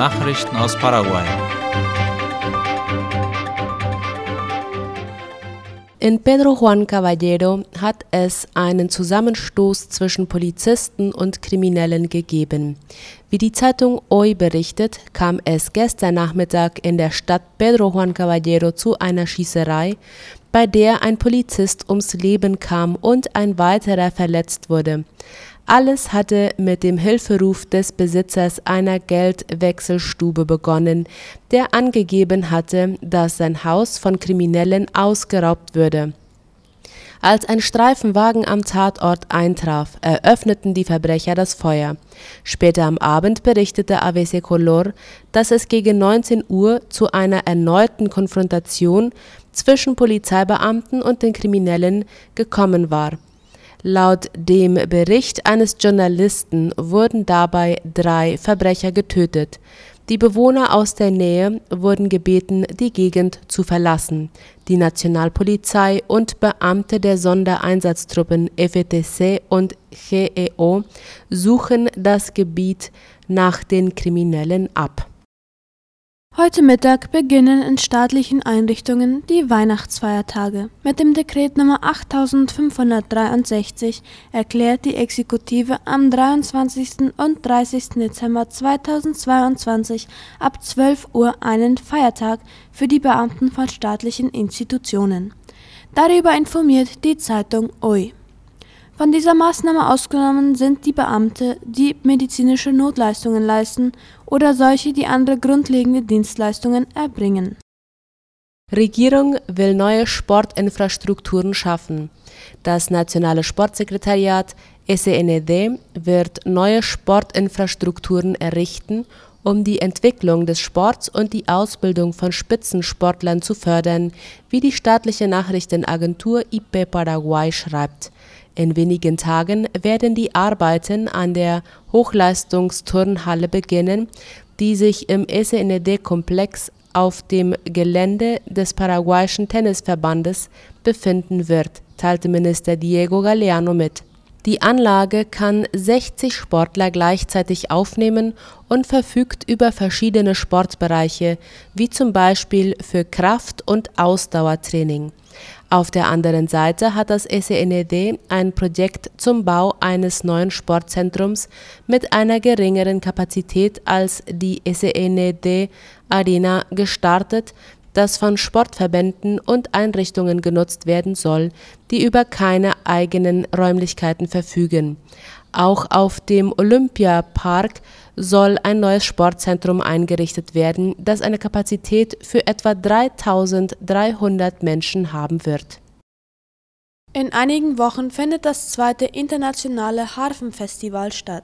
Nachrichten aus Paraguay. In Pedro Juan Caballero hat es einen Zusammenstoß zwischen Polizisten und Kriminellen gegeben. Wie die Zeitung Hoy berichtet, kam es gestern Nachmittag in der Stadt Pedro Juan Caballero zu einer Schießerei, bei der ein Polizist ums Leben kam und ein weiterer verletzt wurde. Alles hatte mit dem Hilferuf des Besitzers einer Geldwechselstube begonnen, der angegeben hatte, dass sein Haus von Kriminellen ausgeraubt würde. Als ein Streifenwagen am Tatort eintraf, eröffneten die Verbrecher das Feuer. Später am Abend berichtete ABC Color, dass es gegen 19 Uhr zu einer erneuten Konfrontation zwischen Polizeibeamten und den Kriminellen gekommen war Laut dem Bericht eines Journalisten wurden dabei drei Verbrecher getötet. Die Bewohner aus der Nähe wurden gebeten, die Gegend zu verlassen. Die Nationalpolizei und Beamte der Sondereinsatztruppen FETC und GEO suchen das Gebiet nach den Kriminellen ab Heute Mittag beginnen in staatlichen Einrichtungen die Weihnachtsfeiertage. Mit dem Dekret Nummer 8563 erklärt die Exekutive am 23. und 30. Dezember 2022 ab 12 Uhr einen Feiertag für die Beamten von staatlichen Institutionen. Darüber informiert die Zeitung OI. Von dieser Maßnahme ausgenommen sind die Beamte, die medizinische Notleistungen leisten oder solche, die andere grundlegende Dienstleistungen erbringen. Regierung will neue Sportinfrastrukturen schaffen. Das Nationale Sportsekretariat SENED wird neue Sportinfrastrukturen errichten, um die Entwicklung des Sports und die Ausbildung von Spitzensportlern zu fördern, wie die staatliche Nachrichtenagentur IP Paraguay schreibt in wenigen Tagen werden die Arbeiten an der Hochleistungsturnhalle beginnen, die sich im SNED-Komplex auf dem Gelände des paraguayischen Tennisverbandes befinden wird, teilte Minister Diego Galeano mit. Die Anlage kann 60 Sportler gleichzeitig aufnehmen und verfügt über verschiedene Sportbereiche, wie zum Beispiel für Kraft- und Ausdauertraining auf der anderen Seite hat das SENED ein Projekt zum Bau eines neuen Sportzentrums mit einer geringeren Kapazität als die SENED Arena gestartet, das von Sportverbänden und Einrichtungen genutzt werden soll, die über keine eigenen Räumlichkeiten verfügen. Auch auf dem Olympiapark soll ein neues Sportzentrum eingerichtet werden, das eine Kapazität für etwa 3300 Menschen haben wird. In einigen Wochen findet das zweite internationale Harfenfestival statt.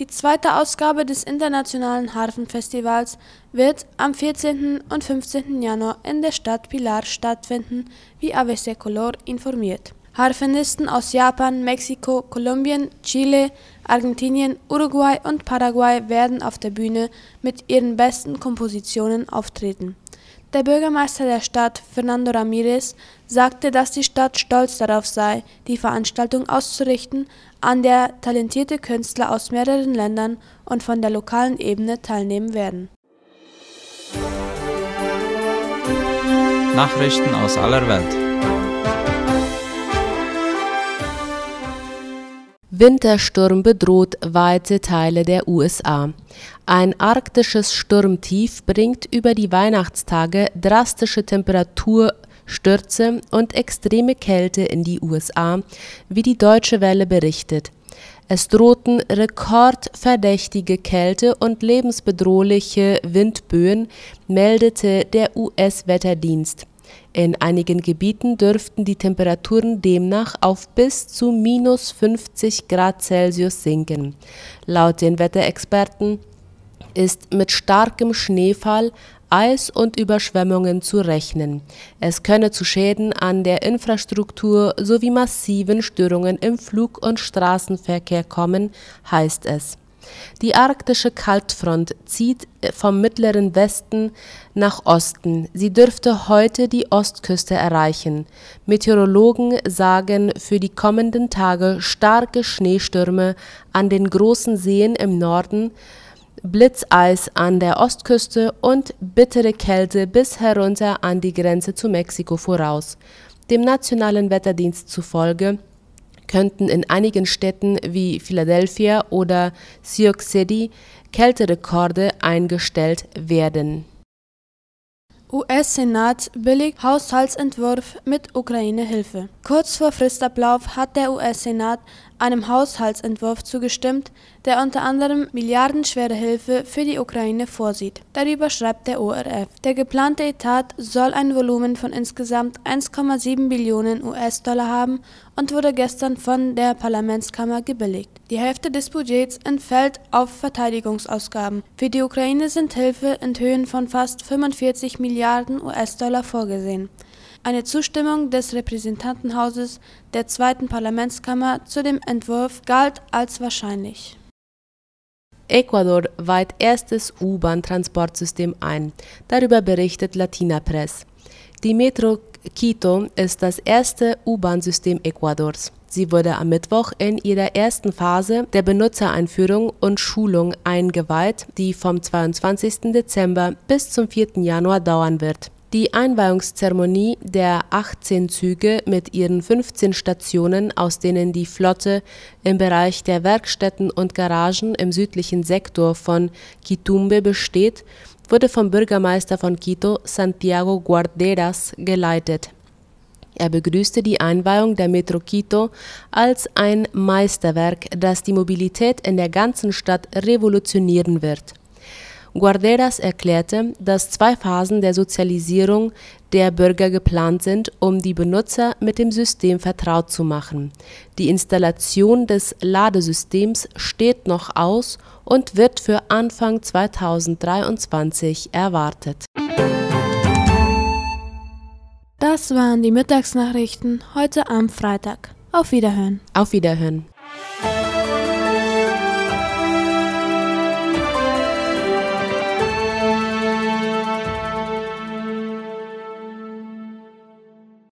Die zweite Ausgabe des internationalen Harfenfestivals wird am 14. und 15. Januar in der Stadt Pilar stattfinden, wie ABC Color informiert. Harfenisten aus Japan, Mexiko, Kolumbien, Chile, Argentinien, Uruguay und Paraguay werden auf der Bühne mit ihren besten Kompositionen auftreten. Der Bürgermeister der Stadt, Fernando Ramirez, sagte, dass die Stadt stolz darauf sei, die Veranstaltung auszurichten, an der talentierte Künstler aus mehreren Ländern und von der lokalen Ebene teilnehmen werden. Nachrichten aus aller Welt. Wintersturm bedroht weite Teile der USA. Ein arktisches Sturmtief bringt über die Weihnachtstage drastische Temperaturstürze und extreme Kälte in die USA, wie die Deutsche Welle berichtet. Es drohten rekordverdächtige Kälte und lebensbedrohliche Windböen, meldete der US-Wetterdienst in einigen Gebieten dürften die Temperaturen demnach auf bis zu minus 50 Grad Celsius sinken. Laut den Wetterexperten ist mit starkem Schneefall, Eis und Überschwemmungen zu rechnen. Es könne zu Schäden an der Infrastruktur sowie massiven Störungen im Flug- und Straßenverkehr kommen, heißt es die arktische Kaltfront zieht vom mittleren Westen nach Osten. Sie dürfte heute die Ostküste erreichen. Meteorologen sagen für die kommenden Tage starke Schneestürme an den großen Seen im Norden Blitzeis an der Ostküste und bittere Kälte bis herunter an die Grenze zu Mexiko voraus. Dem nationalen Wetterdienst zufolge könnten in einigen Städten wie Philadelphia oder Sioux City Kälterekorde eingestellt werden. US-Senat billigt Haushaltsentwurf mit Ukraine-Hilfe. Kurz vor Fristablauf hat der US-Senat einem Haushaltsentwurf zugestimmt, der unter anderem milliardenschwere Hilfe für die Ukraine vorsieht. Darüber schreibt der ORF. Der geplante Etat soll ein Volumen von insgesamt 1,7 Billionen US-Dollar haben und wurde gestern von der Parlamentskammer gebilligt. Die Hälfte des Budgets entfällt auf Verteidigungsausgaben. Für die Ukraine sind Hilfe in Höhen von fast 45 Milliarden US-Dollar vorgesehen. Eine Zustimmung des Repräsentantenhauses der zweiten Parlamentskammer zu dem Entwurf galt als wahrscheinlich. Ecuador weiht erstes U-Bahn-Transportsystem ein. Darüber berichtet Latina Press. Die Metro Quito ist das erste U-Bahn-System Ecuadors. Sie wurde am Mittwoch in ihrer ersten Phase der Benutzereinführung und Schulung eingeweiht, die vom 22. Dezember bis zum 4. Januar dauern wird. Die Einweihungszeremonie der 18 Züge mit ihren 15 Stationen, aus denen die Flotte im Bereich der Werkstätten und Garagen im südlichen Sektor von Quitumbe besteht, wurde vom Bürgermeister von Quito, Santiago Guarderas, geleitet. Er begrüßte die Einweihung der Metro Quito als ein Meisterwerk, das die Mobilität in der ganzen Stadt revolutionieren wird Guarderas erklärte, dass zwei Phasen der Sozialisierung der Bürger geplant sind, um die Benutzer mit dem System vertraut zu machen. Die Installation des Ladesystems steht noch aus und wird für Anfang 2023 erwartet. Das waren die Mittagsnachrichten heute am Freitag. Auf Wiederhören. Auf Wiederhören.